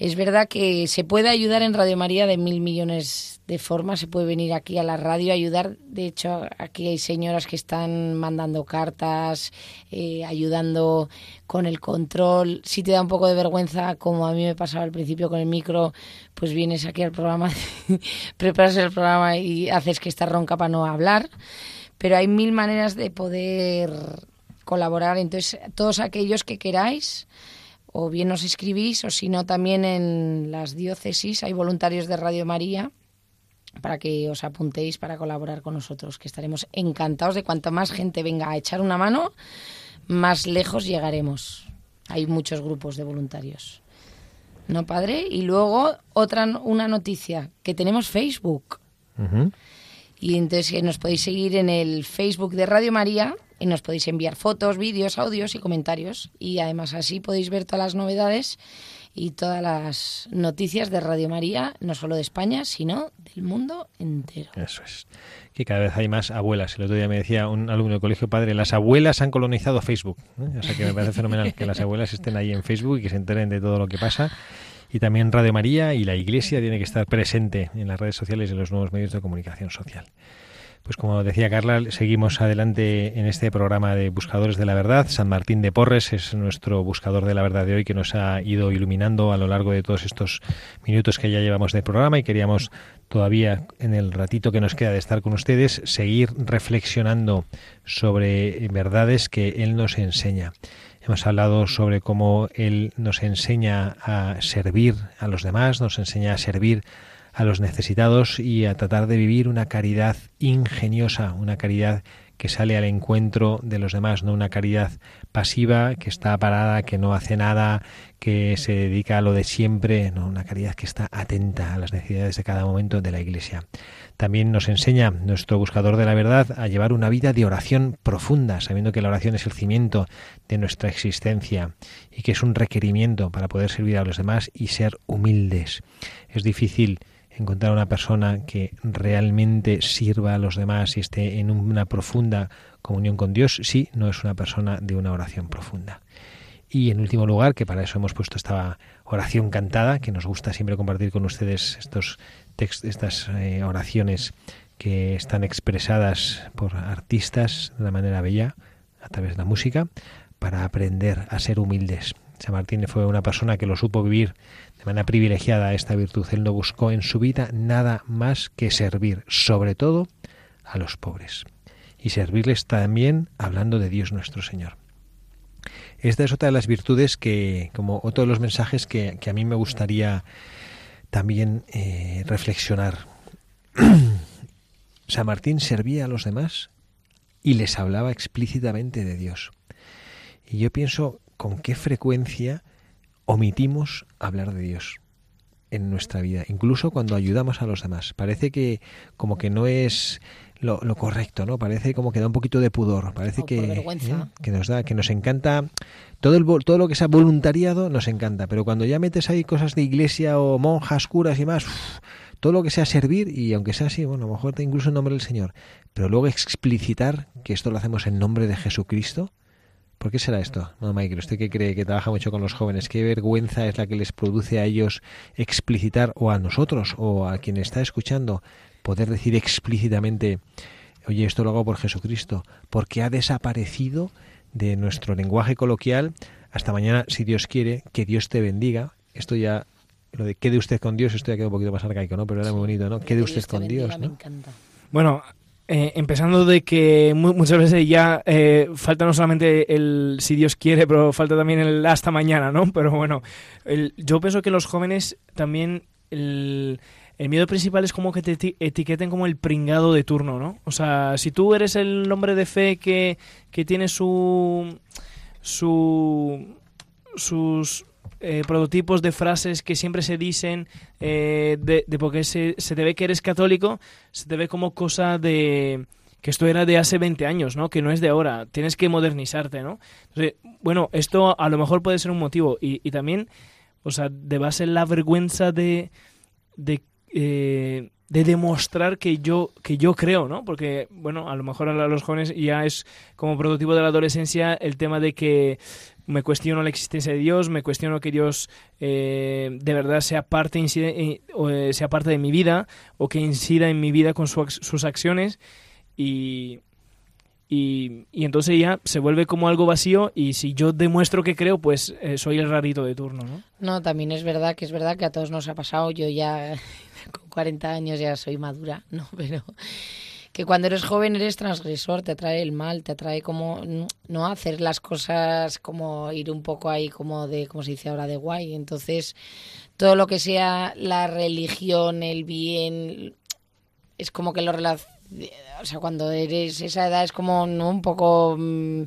Es verdad que se puede ayudar en Radio María de mil millones de formas. Se puede venir aquí a la radio a ayudar. De hecho, aquí hay señoras que están mandando cartas, eh, ayudando con el control. Si te da un poco de vergüenza, como a mí me pasaba al principio con el micro, pues vienes aquí al programa, preparas el programa y haces que estás ronca para no hablar. Pero hay mil maneras de poder colaborar. Entonces, todos aquellos que queráis o bien nos escribís o si no también en las diócesis hay voluntarios de Radio María para que os apuntéis para colaborar con nosotros, que estaremos encantados de cuanto más gente venga a echar una mano, más lejos llegaremos. Hay muchos grupos de voluntarios. ¿No, padre? Y luego otra una noticia, que tenemos Facebook. Y entonces eh, nos podéis seguir en el Facebook de Radio María y nos podéis enviar fotos, vídeos, audios y comentarios. Y además así podéis ver todas las novedades y todas las noticias de Radio María, no solo de España, sino del mundo entero. Eso es. Que cada vez hay más abuelas. El otro día me decía un alumno del colegio padre, las abuelas han colonizado Facebook. O sea que me parece fenomenal que las abuelas estén ahí en Facebook y que se enteren de todo lo que pasa. Y también Radio María y la Iglesia tiene que estar presente en las redes sociales y en los nuevos medios de comunicación social. Pues como decía Carla, seguimos adelante en este programa de Buscadores de la Verdad. San Martín de Porres es nuestro buscador de la verdad de hoy que nos ha ido iluminando a lo largo de todos estos minutos que ya llevamos de programa y queríamos todavía en el ratito que nos queda de estar con ustedes seguir reflexionando sobre verdades que Él nos enseña. Hemos hablado sobre cómo Él nos enseña a servir a los demás, nos enseña a servir a los necesitados y a tratar de vivir una caridad ingeniosa, una caridad que sale al encuentro de los demás, no una caridad pasiva que está parada, que no hace nada, que se dedica a lo de siempre, no una caridad que está atenta a las necesidades de cada momento de la Iglesia. También nos enseña nuestro buscador de la verdad a llevar una vida de oración profunda, sabiendo que la oración es el cimiento de nuestra existencia y que es un requerimiento para poder servir a los demás y ser humildes. Es difícil encontrar una persona que realmente sirva a los demás y esté en una profunda comunión con Dios, sí, no es una persona de una oración profunda. Y en último lugar, que para eso hemos puesto esta oración cantada, que nos gusta siempre compartir con ustedes estos textos, estas eh, oraciones que están expresadas por artistas de una manera bella a través de la música, para aprender a ser humildes. San Martín fue una persona que lo supo vivir de manera privilegiada esta virtud. Él no buscó en su vida nada más que servir, sobre todo a los pobres. Y servirles también hablando de Dios nuestro Señor. Esta es otra de las virtudes que, como otro de los mensajes que, a mí me gustaría también eh, reflexionar. San Martín servía a los demás y les hablaba explícitamente de Dios. Y yo pienso con qué frecuencia omitimos hablar de Dios en nuestra vida, incluso cuando ayudamos a los demás. Parece que como que no es lo, correcto, ¿no? Parece como que da un poquito de pudor, parece que, ¿eh? que nos da, que nos encanta todo el todo lo que sea voluntariado nos encanta, pero cuando ya metes ahí cosas de iglesia o monjas, curas y más, todo lo que sea servir y aunque sea así, bueno, a lo mejor te incluso en nombre del Señor, pero luego explicitar que esto lo hacemos en nombre de Jesucristo, ¿Por qué será esto? No, Michael, usted que cree que trabaja mucho con los jóvenes, ¿qué vergüenza es la que les produce a ellos explicitar o a nosotros o a quien está escuchando poder decir explícitamente, oye, esto lo hago por Jesucristo, porque ha desaparecido de nuestro lenguaje coloquial hasta mañana, si Dios quiere, que Dios te bendiga. Esto ya, lo de quede usted con Dios, esto ya queda un poquito más arcaico, ¿no? Pero era muy bonito, ¿no? Quede usted con Dios, ¿no? Bueno, eh, empezando de que muchas veces ya eh, falta no solamente el si Dios quiere, pero falta también el hasta mañana, ¿no? Pero bueno, yo pienso que los jóvenes también el, miedo principal es como que te etiqueten como el pringado de turno, ¿no? O sea, si tú eres el hombre de fe que, que tiene su su sus eh, prototipos de frases que siempre se dicen eh, de, porque se, se, te ve que eres católico, se te ve como cosa de que esto era de hace 20 años, ¿no? Que no es de ahora, tienes que modernizarte, ¿no? Entonces, bueno, esto a lo mejor puede ser un motivo y, también, o sea, de base la vergüenza de, de eh, de demostrar que yo que yo creo, ¿no? Porque bueno, a lo mejor a los jóvenes ya es como prototipo de la adolescencia el tema de que me cuestiono la existencia de Dios, me cuestiono que Dios eh, de verdad sea parte incide, eh, sea parte de mi vida o que incida en mi vida con sus acciones y, y, entonces ya se vuelve como algo vacío y si yo demuestro que creo, pues eh, soy el rarito de turno, ¿no? No, también es verdad que es verdad que a todos nos ha pasado. Yo ya con 40 años ya soy madura, ¿no? Pero que cuando eres joven eres transgresor, te atrae el mal, te atrae como no hacer las cosas como ir un poco ahí como de, como se dice ahora, de guay. Entonces, todo lo que sea la religión, el bien, es como que lo o sea, cuando eres esa edad es como ¿no? un poco mm,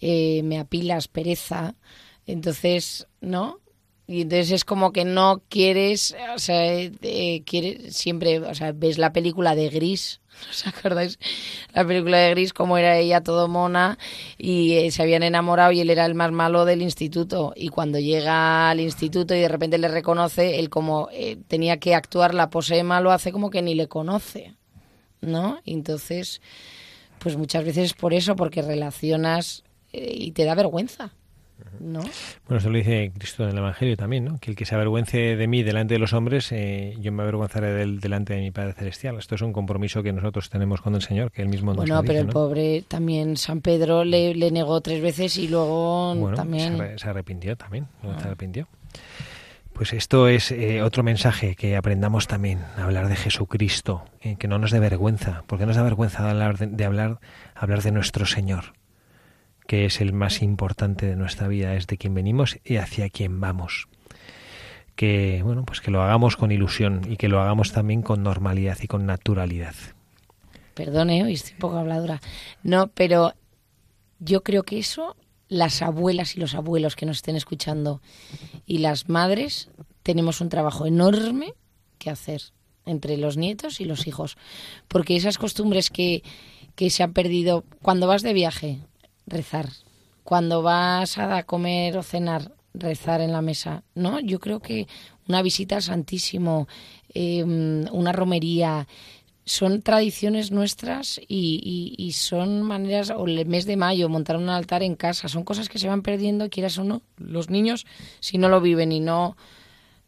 eh, me apilas pereza. Entonces, ¿no? Y entonces es como que no quieres, o sea, eh, quieres siempre, o sea, ves la película de Gris, ¿os acordáis? La película de Gris, como era ella todo mona y eh, se habían enamorado y él era el más malo del instituto. Y cuando llega al instituto y de repente le reconoce, él como eh, tenía que actuar la pose de malo, hace como que ni le conoce, ¿no? Y entonces, pues muchas veces es por eso, porque relacionas eh, y te da vergüenza. ¿No? Bueno, eso lo dice Cristo en el Evangelio también, ¿no? Que el que se avergüence de mí delante de los hombres, eh, yo me avergonzaré de él delante de mi Padre Celestial. Esto es un compromiso que nosotros tenemos con el Señor, que él mismo nos Bueno, lo pero el ¿no? pobre también San Pedro le, le negó tres veces y luego Bueno, también... se, arre- se arrepintió también, se arrepintió. Pues esto es eh, otro mensaje que aprendamos también, hablar de Jesucristo, eh, que no nos dé vergüenza, porque nos da vergüenza de hablar de, hablar, hablar de nuestro Señor, que es el más importante de nuestra vida, es de quien venimos y hacia quien vamos. Que bueno, pues que lo hagamos con ilusión y que lo hagamos también con normalidad y con naturalidad. Perdone, hoy estoy un poco habladora. No, pero yo creo que eso, las abuelas y los abuelos que nos estén escuchando y las madres, tenemos un trabajo enorme que hacer entre los nietos y los hijos. Porque esas costumbres que, que se han perdido, cuando vas de viaje, rezar. Cuando vas a comer o cenar, rezar en la mesa. ¿No? Yo creo que una visita al Santísimo, eh, una romería, son tradiciones nuestras y, son maneras, o el mes de mayo, montar un altar en casa, son cosas que se van perdiendo, quieras o no. Los niños, si no lo viven y no,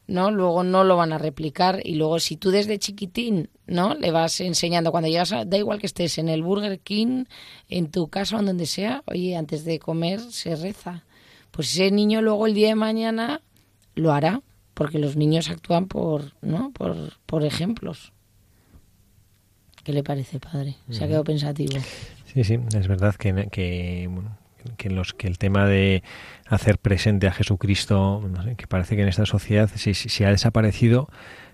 no, luego no lo van a replicar. Y luego, si tú desde chiquitín, ¿no? Le vas enseñando, cuando llegas, a, da igual que estés en el Burger King, en tu casa o en donde sea, oye, antes de comer se reza. Pues ese niño luego el día de mañana lo hará, porque los niños actúan por, ¿no? Por, por ejemplos. ¿Qué le parece, padre? Se ha quedado pensativo. Sí, sí, es verdad que, que, bueno, que los que el tema de hacer presente a Jesucristo, no sé, que parece que en esta sociedad si, si- si ha desaparecido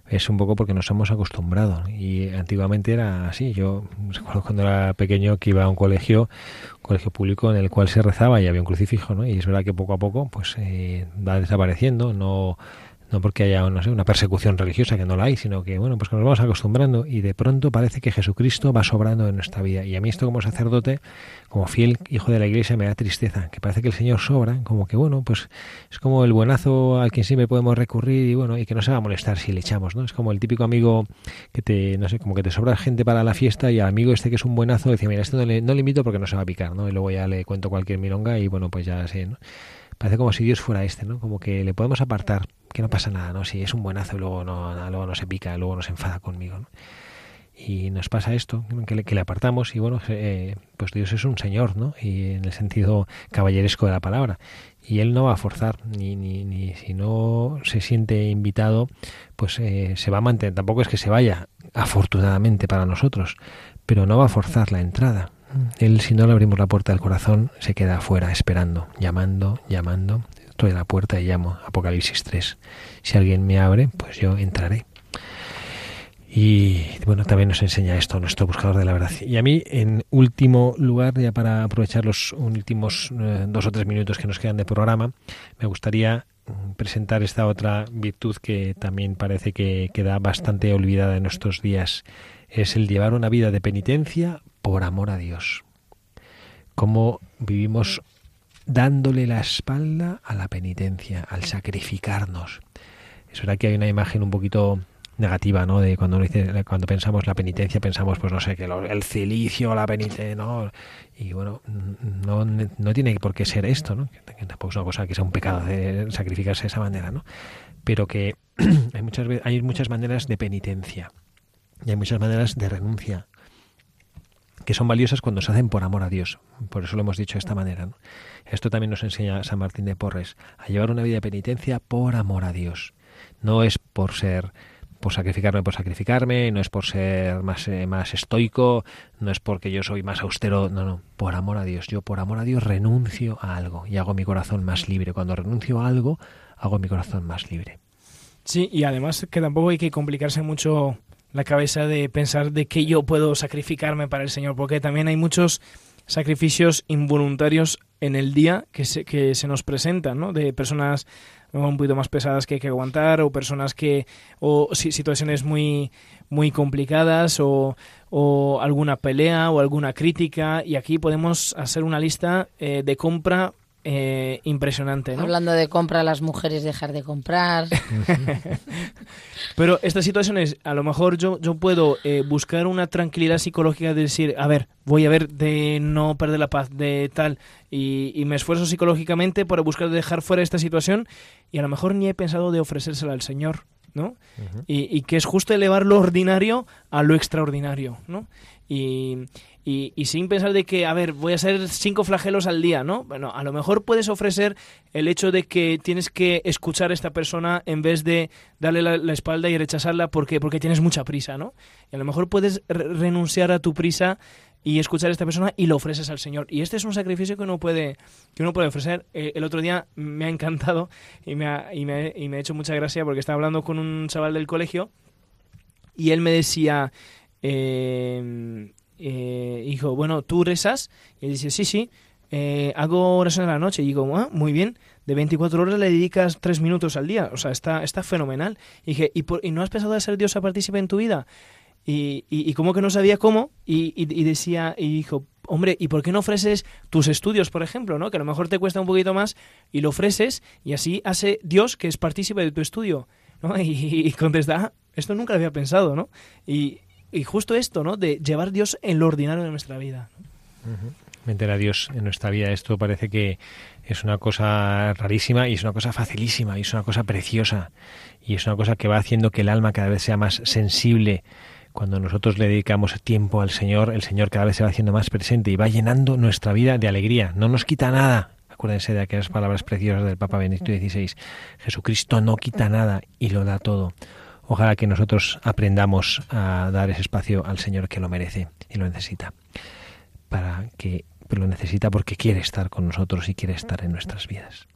es un poco porque nos hemos acostumbrado y antiguamente era así. Yo recuerdo cuando era pequeño que iba a un colegio, un colegio público en el cual se rezaba y había un crucifijo, ¿no? Y es verdad que poco a poco pues eh, va desapareciendo, no no porque haya una persecución religiosa que no la hay, sino que bueno, pues nos vamos acostumbrando y de pronto parece que Jesucristo va sobrando en nuestra vida. Y a mí esto como sacerdote, como fiel hijo de la iglesia, me da tristeza, que parece que el Señor sobra, como que bueno, pues es como el buenazo al quien siempre podemos recurrir y bueno, y que no se va a molestar si le echamos, ¿no? Es como el típico amigo que te, no sé, como que te sobra gente para la fiesta y al amigo este que es un buenazo dice, mira, esto no le, no le invito porque no se va a picar, ¿no? Y luego ya le cuento cualquier milonga y bueno, pues ya sé, ¿no? Parece como si Dios fuera este, ¿no? Como que le podemos apartar, que no pasa nada, ¿no? Si es un buenazo y luego no, luego no se pica, luego no se enfada conmigo, ¿no? Y nos pasa esto, que le, que le apartamos y bueno, eh, pues Dios es un señor, ¿no? Y en el sentido caballeresco de la palabra. Y Él no va a forzar, ni, ni, ni si no se siente invitado, pues eh, se va a mantener. Tampoco es que se vaya, afortunadamente para nosotros, pero no va a forzar la entrada. Él, si no le abrimos la puerta del corazón, se queda afuera esperando, llamando, llamando. Estoy a la puerta y llamo. Apocalipsis 3. Si alguien me abre, pues yo entraré. Y bueno, también nos enseña esto nuestro buscador de la verdad. Y a mí, en último lugar, ya para aprovechar los últimos eh, dos o tres minutos que nos quedan de programa, me gustaría mm, presentar esta otra virtud que también parece que queda bastante olvidada en nuestros días. Es el llevar una vida de penitencia por amor a Dios. Cómo vivimos dándole la espalda a la penitencia, al sacrificarnos. Es verdad que hay una imagen un poquito negativa, ¿no? De cuando cuando pensamos la penitencia, pensamos, pues no sé, que lo- el cilicio, la penitencia, ¿no? Y bueno, no, no tiene por qué ser esto, ¿no? Que tampoco es una cosa que sea un pecado de sacrificarse de esa manera, ¿no? Pero que hay muchas, hay muchas maneras de penitencia y hay muchas maneras de renuncia que son valiosas cuando se hacen por amor a Dios. Por eso lo hemos dicho de esta manera. Esto también nos enseña San Martín de Porres, a llevar una vida de penitencia por amor a Dios. No es por ser, por sacrificarme por sacrificarme, no es por ser más, eh, más estoico, no es porque yo soy más austero, no, no, por amor a Dios. Yo por amor a Dios renuncio a algo y hago mi corazón más libre. Cuando renuncio a algo, hago mi corazón más libre. Sí, y además que tampoco hay que complicarse mucho la cabeza de pensar de que yo puedo sacrificarme para el Señor, porque también hay muchos sacrificios involuntarios en el día que se, que se nos presentan, ¿no? De personas un poquito más pesadas que hay que aguantar o personas que o si- situaciones muy muy complicadas o, o alguna pelea o alguna crítica y aquí podemos hacer una lista eh, de compra eh, impresionante ¿no? Hablando de compra, las mujeres dejar de comprar. Pero estas situaciones, a lo mejor yo, yo puedo eh, buscar una tranquilidad psicológica de decir, a ver, voy a ver de no perder la paz, de tal, y, y me esfuerzo psicológicamente para buscar dejar fuera esta situación y a lo mejor ni he pensado de ofrecérsela al Señor, ¿no? y, y que es justo elevar lo ordinario a lo extraordinario, ¿no? Y, y, sin pensar de que, a ver, voy a hacer cinco flagelos al día, ¿no? Bueno, a lo mejor puedes ofrecer el hecho de que tienes que escuchar a esta persona en vez de darle la, la espalda y rechazarla porque, porque tienes mucha prisa, ¿no? Y a lo mejor puedes re- renunciar a tu prisa y escuchar a esta persona y lo ofreces al Señor. Y este es un sacrificio que uno puede, que uno puede ofrecer. Eh, el otro día me ha encantado y me ha, y, me, y me ha hecho mucha gracia porque estaba hablando con un chaval del colegio y él me decía, eh, eh, hijo, bueno, ¿tú rezas? Y él dice, sí, sí, eh, hago oración en la noche. Y digo, ah, muy bien, de 24 horas le dedicas 3 minutos al día. O sea, está, está fenomenal. Y dije, ¿y, por- ¿y no has pensado de ser Dios a partícipe en tu vida? Y, y, y como que no sabía cómo, y, decía, y dijo, hombre, ¿y por qué no ofreces tus estudios, por ejemplo, ¿no? que a lo mejor te cuesta un poquito más, y lo ofreces, y así hace Dios que es partícipe de tu estudio? ¿no? Y, contesta, "Ah, esto nunca había pensado, ¿no? Y, y justo esto, ¿no? De llevar Dios en lo ordinario de nuestra vida. meter a Dios en nuestra vida. Esto parece que es una cosa rarísima y es una cosa facilísima y es una cosa preciosa y es una cosa que va haciendo que el alma cada vez sea más sensible. Cuando nosotros le dedicamos tiempo al Señor, el Señor cada vez se va haciendo más presente y va llenando nuestra vida de alegría. No nos quita nada. Acuérdense de aquellas palabras preciosas del Papa Benedicto XVI. Jesucristo no quita nada y lo da todo. Ojalá que nosotros aprendamos a dar ese espacio al Señor que lo merece y lo necesita para que lo necesita porque quiere estar con nosotros y quiere estar en nuestras vidas.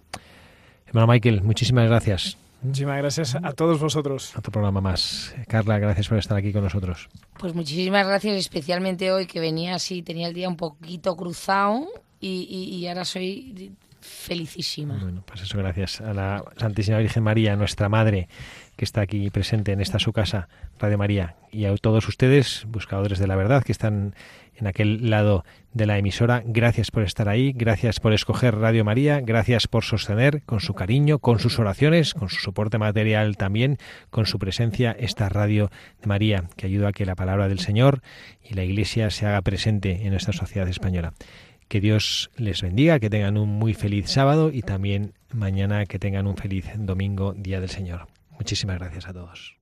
Hermano Michael, muchísimas gracias. Muchísimas gracias a todos vosotros. Otro programa más. Carla, gracias por estar aquí con nosotros. Pues muchísimas gracias, especialmente hoy que venía así, tenía el día un poquito cruzado y, y- y ahora soy felicísima. Bueno, pues eso gracias a la Santísima Virgen María, nuestra Madre, que está aquí presente en esta su casa, Radio María, y a todos ustedes, buscadores de la verdad, que están en aquel lado de la emisora, gracias por estar ahí, gracias por escoger Radio María, gracias por sostener con su cariño, con sus oraciones, con su soporte material también, con su presencia esta Radio de María, que ayuda a que la palabra del Señor y la Iglesia se haga presente en nuestra sociedad española. Que Dios les bendiga, que tengan un muy feliz sábado y también mañana que tengan un feliz domingo, Día del Señor. Muchísimas gracias a todos.